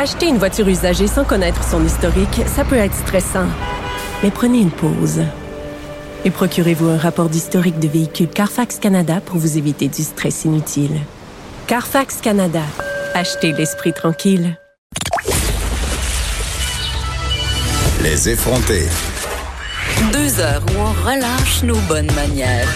Acheter une voiture usagée sans connaître son historique, ça peut être stressant. Mais prenez une pause. Et procurez-vous un rapport d'historique de véhicule Carfax Canada pour vous éviter du stress inutile. Carfax Canada. Achetez l'esprit tranquille. Les effronter. Deux heures où on relâche nos bonnes manières.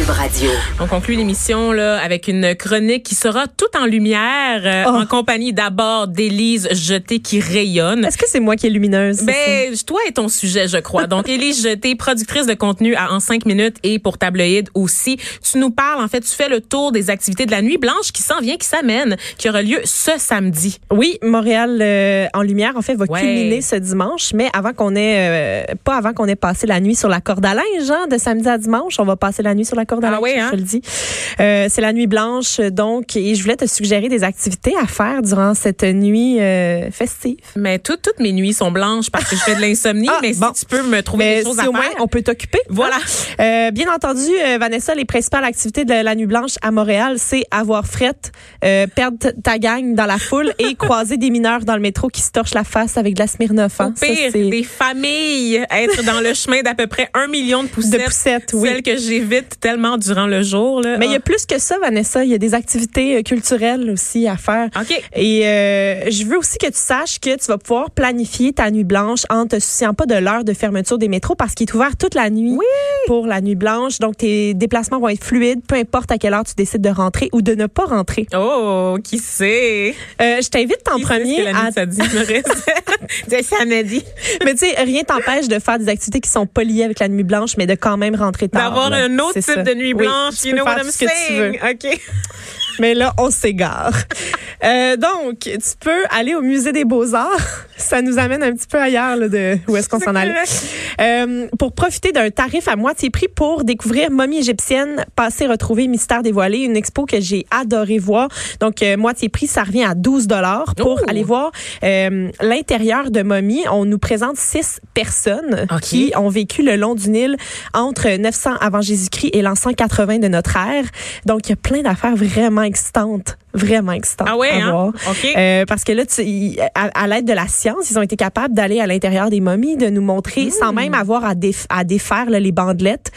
Cube Radio. On conclut l'émission là avec une chronique qui sera tout en lumière euh, Oh. en compagnie d'abord d'Élise Jeté qui rayonne. Est-ce que c'est moi qui est lumineuse? Ben, toi et ton sujet, je crois. Donc, Élise Jeté, productrice de contenu à En 5 minutes et pour Tabloïd aussi. Tu nous parles, en fait, tu fais le tour des activités de la Nuit Blanche qui s'en vient, qui s'amène, qui aura lieu ce samedi. Oui, Montréal euh, en lumière, en fait, va Ouais. culminer ce dimanche, mais avant qu'on ait, euh, pas avant qu'on ait passé la nuit sur la corde à linge, hein, de samedi à dimanche, on va passer la nuit sur la corde à Ah oui, hein? je te le dis. Euh, c'est la nuit blanche, donc, et je voulais te suggérer des activités à faire durant cette nuit euh, festive. Mais toutes toutes mes nuits sont blanches parce que je fais de l'insomnie, Ah, mais bon. si tu peux me trouver Mais des choses si à au moins on peut t'occuper. Voilà. hein. Euh, bien entendu, euh, Vanessa, les principales activités de la nuit blanche à Montréal, c'est avoir frette, euh, perdre ta gang dans la foule et croiser des mineurs dans le métro qui se torchent la face avec de la Smirnoff. Hein. Pire, c'est des familles être dans le chemin d'à peu près un million de poussettes. de poussettes, oui. Celles que j'évite tellement durant le jour. Là. Mais il y a Ah. plus que ça, Vanessa. Il y a des activités euh, culturelles aussi à faire. OK. Et euh, je veux aussi que tu saches que tu vas pouvoir planifier ta nuit blanche en te souciant pas de l'heure de fermeture des métros parce qu'il est ouvert toute la nuit pour la nuit blanche. Donc, tes déplacements vont être fluides, peu importe à quelle heure tu décides de rentrer ou de ne pas rentrer. Oh, qui sait? Euh, je t'invite en Qui sait ce premier que la nuit à... reste? C'est samedi. Mais tu sais, rien t'empêche de faire des activités qui sont pas liées avec la nuit blanche, mais de quand même rentrer tard. D'avoir un autre type ça. De nuit Oui, blanche. tu you peux know faire what I'm saying? veux. OK. Mais là, on s'égare. Euh, donc, tu peux aller au musée des Beaux-Arts. Ça nous amène un petit peu ailleurs là, de où est-ce qu'on s'en allait. Euh, pour profiter d'un tarif à moitié prix pour découvrir Momie égyptienne, passé, retrouver, mystère dévoilé, une expo que j'ai adoré voir. Donc, euh, moitié prix, ça revient à 12 dollars pour Oh! aller voir euh, l'intérieur de Momie. On nous présente six personnes qui ont vécu le long du Nil entre 900 avant Jésus-Christ et l'an 180 de notre ère. Donc, il y a plein d'affaires vraiment excitantes, vraiment excitantes Ah ouais, à hein? voir. Euh, parce que là, tu- à, à l'aide de la science, ils ont été capables d'aller à l'intérieur des momies, de nous montrer, Hmm. sans même avoir à, déf- à défaire là, les bandelettes.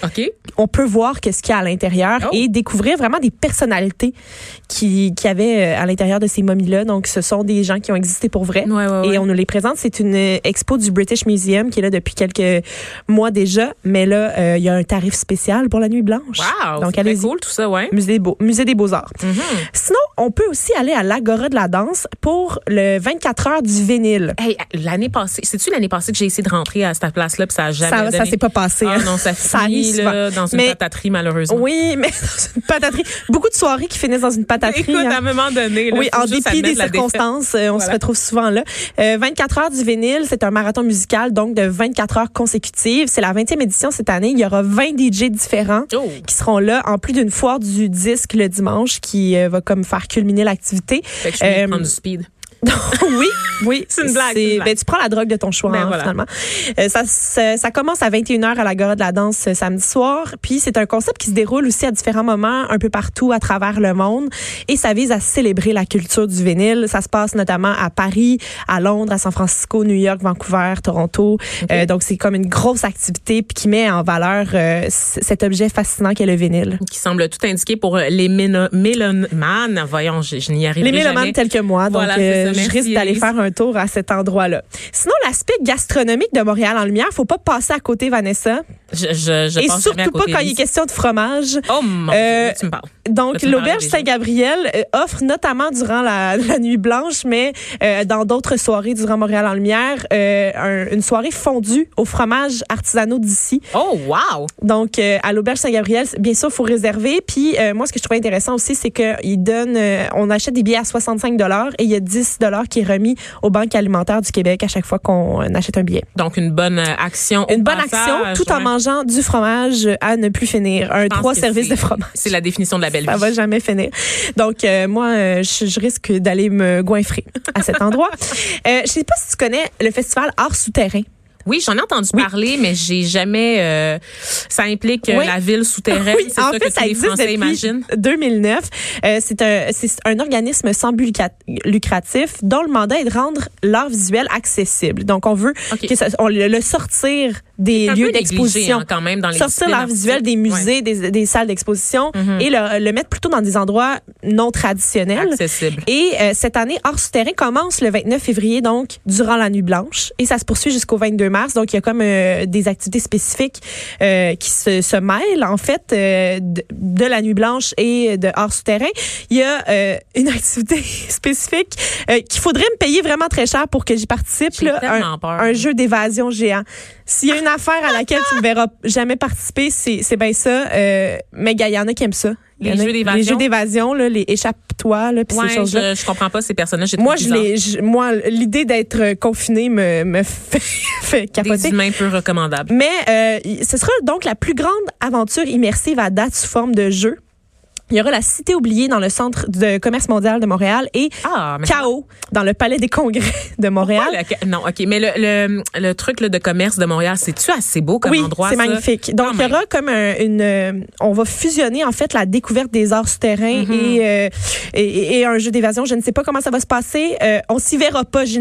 On peut voir qu'est-ce qu'il y a à l'intérieur Oh. et découvrir vraiment des personnalités qui, qui avaient euh, à l'intérieur de ces momies-là. Donc, ce sont des gens qui ont existé pour vrai. Ouais, ouais, ouais. Et on nous les présente. C'est une euh, expo du British Museum qui est là depuis quelques mois déjà. Mais là, euh, il y a un tarif spécial pour la nuit blanche. Wow. Donc, allez-y. cool, tout ça, ouais. Musée, des Beaux- Musée des Beaux-Arts. Mhm. Sinon, on peut aussi aller à l'Agora de la danse pour le 24 heures du vinyle. Hey, l'année passée, c'est-tu l'année passée que j'ai essayé de rentrer à cette place-là puis ça a jamais Ça, ça s'est pas passé. Ah hein. non, ça Ça finit arrive là. Dans une Mais- pataterie, malheureusement. Oui, mais dans une pataterie. Beaucoup de soirées qui finissent dans une pataterie. Écoute, hein. à un moment donné, là, Oui, en dépit des circonstances, euh, on se retrouve souvent là. Euh, 24 heures du vinyle, c'est un marathon musical, donc de 24 heures consécutives. C'est la 20e édition cette année. Il y aura 20 DJ différents Oh. qui seront là, en plus d'une foire du disque le dimanche qui euh, va comme faire culminer l'activité. Fait que je vais Euh, prendre du speed. oui, oui. C'est une blague, une blague. Ben, tu prends la drogue de ton choix, Ben hein, voilà. finalement. Euh, ça, ça, ça commence à 21h à l'Agora de la danse euh, samedi soir. Puis c'est un concept qui se déroule aussi à différents moments un peu partout à travers le monde. Et ça vise à célébrer la culture du vinyle. Ça se passe notamment à Paris, à Londres, à San Francisco, New York, Vancouver, Toronto. Euh, donc c'est comme une grosse activité puis qui met en valeur euh, cet objet fascinant qu'est le vinyle. Qui semble tout indiqué pour les mélomanes. Voyons, je, je n'y arriverai Les mélomanes tels que moi, donc Voilà, euh. Je risque d'aller faire un tour à cet endroit-là. Sinon, l'aspect gastronomique de Montréal en lumière, faut pas passer à côté, Vanessa. Je, je, je Et à surtout pas quand il est question de fromage. Oh mon Euh, Dieu, tu me parles. Donc, l'auberge. Saint-Gabriel euh, offre notamment durant la, la nuit blanche, mais euh, dans d'autres soirées durant Montréal en lumière, euh, un- une soirée fondue au fromage artisanaux d'ici. Oh, wow! Donc, euh, à l'auberge Saint-Gabriel, bien sûr, il faut réserver. Puis, moi, ce que je trouvais intéressant aussi, c'est qu'ils donnent, on achète des billets à 65 et il y a 10 qui est remis aux banques alimentaires du Québec à chaque fois qu'on achète un billet. Donc, une bonne action. au Une bonne passage, action, tout en mangeant du fromage à ne plus finir. Un trois services de fromage. C'est la définition de la belle Ça vie. va jamais finir. Donc, euh, moi, euh, je, je risque d'aller me goinfrer à cet endroit. Euh, je sais pas si tu connais le festival Art souterrain. Oui, j'en ai entendu parler, mais j'ai jamais. euh, ça implique euh, Oui. la ville souterraine. Oui, c'est en ça fait, que ça tous les existe Français depuis imaginent. 2009. Euh, c'est un, c'est un organisme sans but lucratif dont le mandat est de rendre l'art visuel accessible. Donc, on veut OK. que ça, on le sortir des lieux d'exposition. hein, quand même dans les sortir l'art visuel des musées, des, des salles d'exposition Mhm. et le, le mettre plutôt dans des endroits non traditionnels. Accessible. Et euh, cette année, Art souterrain commence le 29 février, donc durant la nuit blanche, et ça se poursuit jusqu'au 22 mars. Donc il y a comme euh, des activités spécifiques euh, qui se, se mêlent en fait euh, de, de la nuit blanche et de Art souterrain. Il y a une activité spécifique qu'il faudrait me payer vraiment très cher pour que j'y participe. Là. un, un jeu d'évasion géant. S'il y a une affaire à laquelle tu ne verras jamais participer, c'est bien ça. Mais il y en a qui aiment ça. Les jeux d'évasion? Les jeux d'évasion, là, les échappe-toi, là, puis Ouais, ces choses-là. je, je comprends pas ces personnages. Moi, je l'ai, je- moi, l'idée d'être confiné me, me fait, fait Des capoter. humains peu recommandables. Mais euh, ce sera donc la plus grande aventure immersive à date sous forme de jeu. Il y aura la Cité oubliée dans le centre de commerce mondial de Montréal et Ah, Chaos dans le palais des congrès de Montréal. Le- non, OK. Mais le, le, le truc là, de commerce de Montréal, c'est-tu assez beau comme oui, endroit? c'est magnifique. Donc, il y aura comme un- une... euh, on va fusionner, en fait, la découverte des arts souterrains Mm-hmm. et, euh, et, et un jeu d'évasion. Je ne sais pas comment ça va se passer. Euh, on s'y verra pas. Je,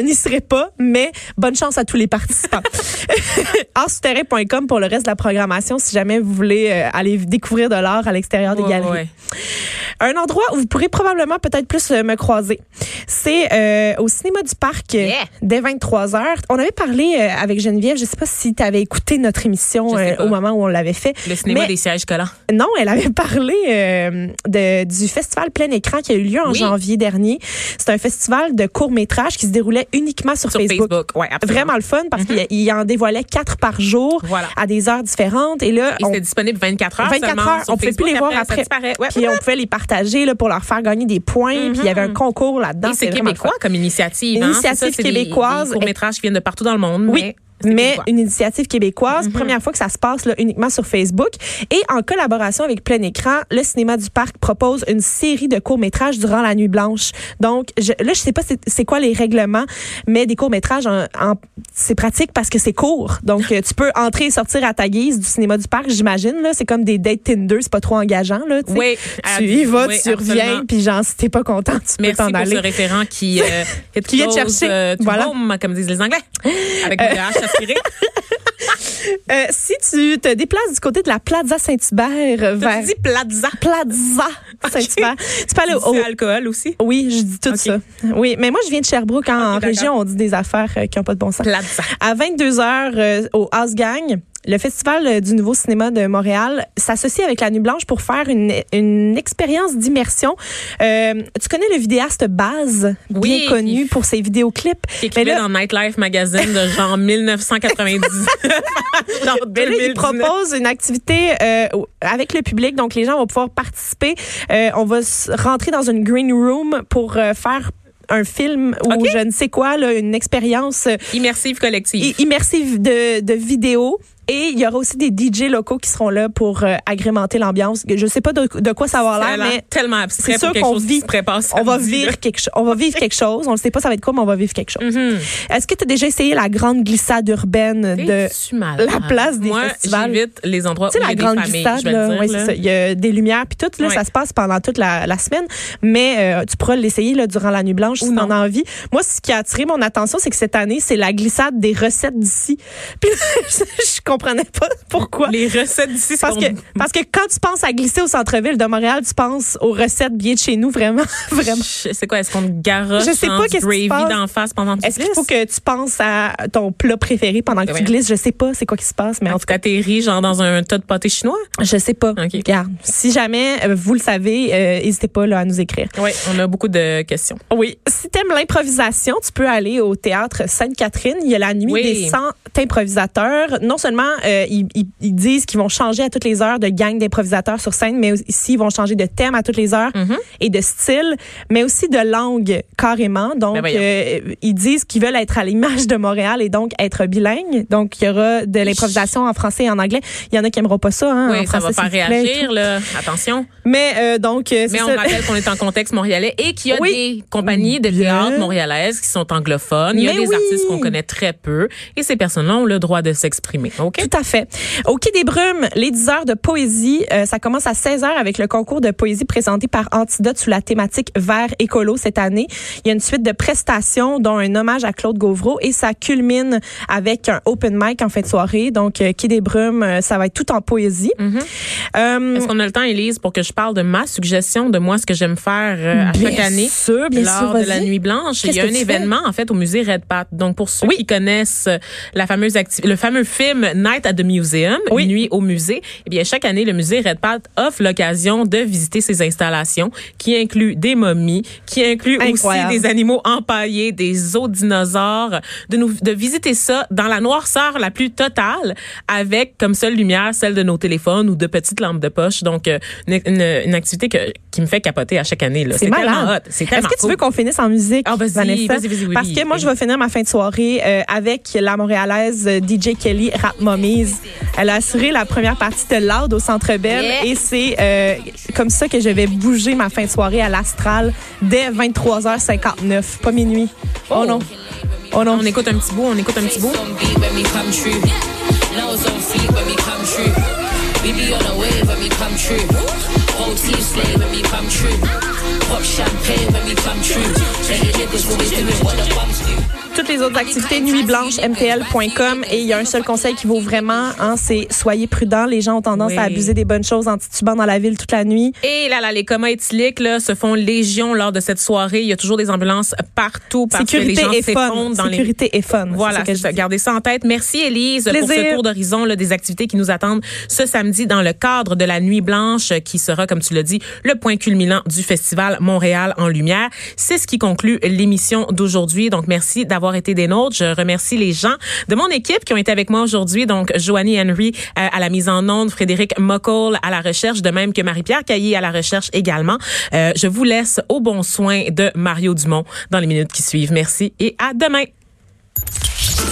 n'y serai pas, mais bonne chance à tous les participants. artsouterrain.com pour le reste de la programmation si jamais vous voulez euh, aller découvrir de l'art à l'extérieur des galeries. Ouais. Un endroit où vous pourrez probablement peut-être plus euh, me croiser, c'est euh, au cinéma du parc euh, Yeah. dès 23 heures. On avait parlé euh, avec Geneviève, je sais pas si tu avais écouté notre émission euh, au moment où on l'avait fait. Le cinéma Mais- des sièges collants. Non, elle avait parlé euh, de, du festival plein écran qui a eu lieu en Oui. janvier dernier. C'est un festival de courts-métrages qui se déroulait uniquement sur, Sur Facebook. Ouais, absolument. Vraiment le fun parce qu'il il en dévoilait quatre par jour Voilà. à des heures différentes. Et là, Et on- c'était disponible 24 heures 24 seulement heures, on pouvait plus Facebook. les voir après. Ouais. puis on pouvait les partager là, pour leur faire gagner des points. Puis il y avait un concours là-dedans. Et c'est québécois comme initiative. hein? Initiative ça, c'est des- québécoise. Des courts-métrages qui viennent de partout dans le monde. Oui. mais Mais une initiative québécoise, première fois que ça se passe là, uniquement sur Facebook. Et en collaboration avec Plein Écran, le cinéma du parc propose une série de courts-métrages durant la nuit blanche. Donc, je, là, je sais pas c'est quoi les règlements, mais des courts-métrages, en, en- c'est pratique parce que c'est court. Donc, euh, tu peux entrer et sortir à ta guise du cinéma du parc, j'imagine. là C'est comme des dates Tinder, c'est pas trop engageant. Là. Oui, Tu y vas, oui, tu reviens, puis genre, si t'es pas content, tu peux Merci t'en pour aller. ce référent qui, euh, Qui vient te chercher. euh, Voilà. home, comme disent les Anglais. Avec mon H Euh, si tu te déplaces du côté de la Plaza Saint-Hubert vers dit plaza. Plaza Saint-Hubert, tu aller au, alcool aussi? Oui, je dis tout ça. Oui, mais moi, je viens de Sherbrooke. En, en région, on dit des affaires euh, qui n'ont pas de bon sens. Plaza. À 22 h euh, au House Gang, le Festival euh, du Nouveau Cinéma de Montréal s'associe avec la Nuit Blanche pour faire une, une expérience d'immersion. Euh, tu connais le vidéaste Baz, Oui, bien qui- connu pour ses vidéoclips. Qui Mais écrivait là, dans Nightlife Magazine de genre 1990. genre Mais là, il 2019. propose une activité euh, avec le public, donc les gens vont pouvoir participer. Euh, on va rentrer dans une green room pour faire un film ou je ne sais quoi, là, une expérience Immersive collective. immersive de, de vidéo. Et il y aura aussi des DJ locaux qui seront là pour euh, agrémenter l'ambiance. Je sais pas de, de quoi ça va l'air, mais tellement abstrait c'est sûr qu'on vit- on va vivre quelque chose. On va vivre quelque chose. On ne sait pas ça va être quoi, mais on va vivre quelque chose. Mhm. Est-ce que tu as déjà essayé la grande glissade urbaine de la place des Moi, festivals? j'évite les endroits où il y la a des grande familles, glissade, je vais là, le dire, ouais, là. c'est ça. Il y a des lumières, puis tout, là, Ouais. ça se passe pendant toute la, la semaine, mais euh, tu pourras l'essayer là, durant la nuit blanche si Ou t'en non. as envie. Moi, ce qui a attiré mon attention, c'est que cette année, c'est la glissade des recettes d'ici. Puis je, je comprenais pas pourquoi. Les recettes d'ici, Parce sont- que, parce que quand tu penses à glisser au centre-ville de Montréal, tu penses aux recettes bien de chez nous, vraiment. vraiment. C'est quoi? Est-ce qu'on te garoche Je sais pas qu'est-ce qui se gravy passe. d'en face pendant que tu Est-ce qu'il faut que tu penses à ton plat préféré pendant que tu glisses? Je sais pas c'est quoi qui se passe, mais en tout cas, t'atterris genre dans un tas de pâté chinois? Je sais pas. Regarde, si jamais euh, vous le savez, euh, n'hésitez pas là, à nous écrire. Oui, on a beaucoup de questions. Oui. Si t'aimes l'improvisation, tu peux aller au théâtre Sainte-Catherine. Il y a la nuit Oui. des 100 improvisateurs. Non seulement euh, ils, ils- ils disent qu'ils vont changer à toutes les heures de gang d'improvisateurs sur scène, mais aussi ils vont changer de thème à toutes les heures Mm-hmm. et de style, mais aussi de langue carrément. Donc, Ben euh, ils disent qu'ils veulent être à l'image de Montréal et donc être bilingues. Donc, il y aura de l'improvisation en français et en anglais. Il y en a qui aimeront pas ça. Hein, en Oui, ça va faire réagir, là. Attention. Mais euh, donc, euh, Mais on ça. rappelle qu'on est en contexte montréalais et qu'il y a Oui. des compagnies de théâtre montréalaises qui sont anglophones. Il y a Mais des oui. artistes qu'on connaît très peu et ces personnes-là ont le droit de s'exprimer. Tout à fait. Au Quai des Brumes, les 10 heures de poésie, euh, ça commence à 16 heures avec le concours de poésie présenté par Antidote sous la thématique vert écolo cette année. Il y a une suite de prestations dont un hommage à Claude Gauvreau et ça culmine avec un open mic en fin de soirée. Donc, euh, Quai des Brumes, euh, ça va être tout en poésie. Euh, Est-ce qu'on a le temps, Élise, pour que je parle de ma suggestion de moi, ce que j'aime faire euh, à Bien chaque année? sûr, bien lors sûr, de la Nuit Blanche, il y a un fais? événement en fait au musée Red Pat. Donc pour ceux Oui. qui connaissent la fameuse le fameux film Night at the Museum, Oui. Nuit au musée, eh bien chaque année le musée Red Pat offre l'occasion de visiter ses installations qui incluent des momies, qui incluent Incroyable. aussi des animaux empaillés, des os dinosaures, de nous de visiter ça dans la noirceur la plus totale avec comme seule lumière celle de nos téléphones ou de petites lampes de poche. Donc euh, une, une- une activité que, qui me fait capoter à chaque année là. C'est tellement hot. C'est Est-ce tellement que tu veux qu'on finisse en musique, vas-y, Vanessa? vas-y, vas-y, oui, Parce que moi, oui. je vais finir ma fin de soirée euh, avec la montréalaise euh, DJ Kelly Rap Elle a assuré la première partie de Loud au Centre Bell Yeah. et c'est euh, comme ça que je vais bouger ma fin de soirée à l'Astral dès 23h59, pas minuit. Oh, Oh. non. Oh non. On écoute un petit bout, on écoute un petit bout. Toutes les autres activités, nuitblanche.mtl.com. Et il y a un seul conseil qui vaut vraiment, hein, c'est soyez prudents. Les gens ont tendance Oui. à abuser des bonnes choses en titubant dans la ville toute la nuit. Et là, là, les comas éthyliques là, se font légion lors de cette soirée. Il y a toujours des ambulances partout parce Sécurité que les gens s'effondrent dans les Sécurité et fun. Voilà, c'est ça gardez ça en tête. Merci Élise pour Plaisir. ce tour d'horizon des activités qui nous attendent ce samedi dans le cadre de la Nuit Blanche qui sera, comme tu l'as dit, le point culminant du festival Montréal en Lumière. C'est ce qui conclut l'émission d'aujourd'hui. Donc, merci d'avoir été des nôtres. Je remercie les gens de mon équipe qui ont été avec moi aujourd'hui. Donc, Joanie Henry euh, à la mise en onde, Frédéric Mockle à la recherche, de même que Marie-Pierre Caillé à la recherche également. Euh, je vous laisse au bon soin de Mario Dumont dans les minutes qui suivent. Merci et à demain.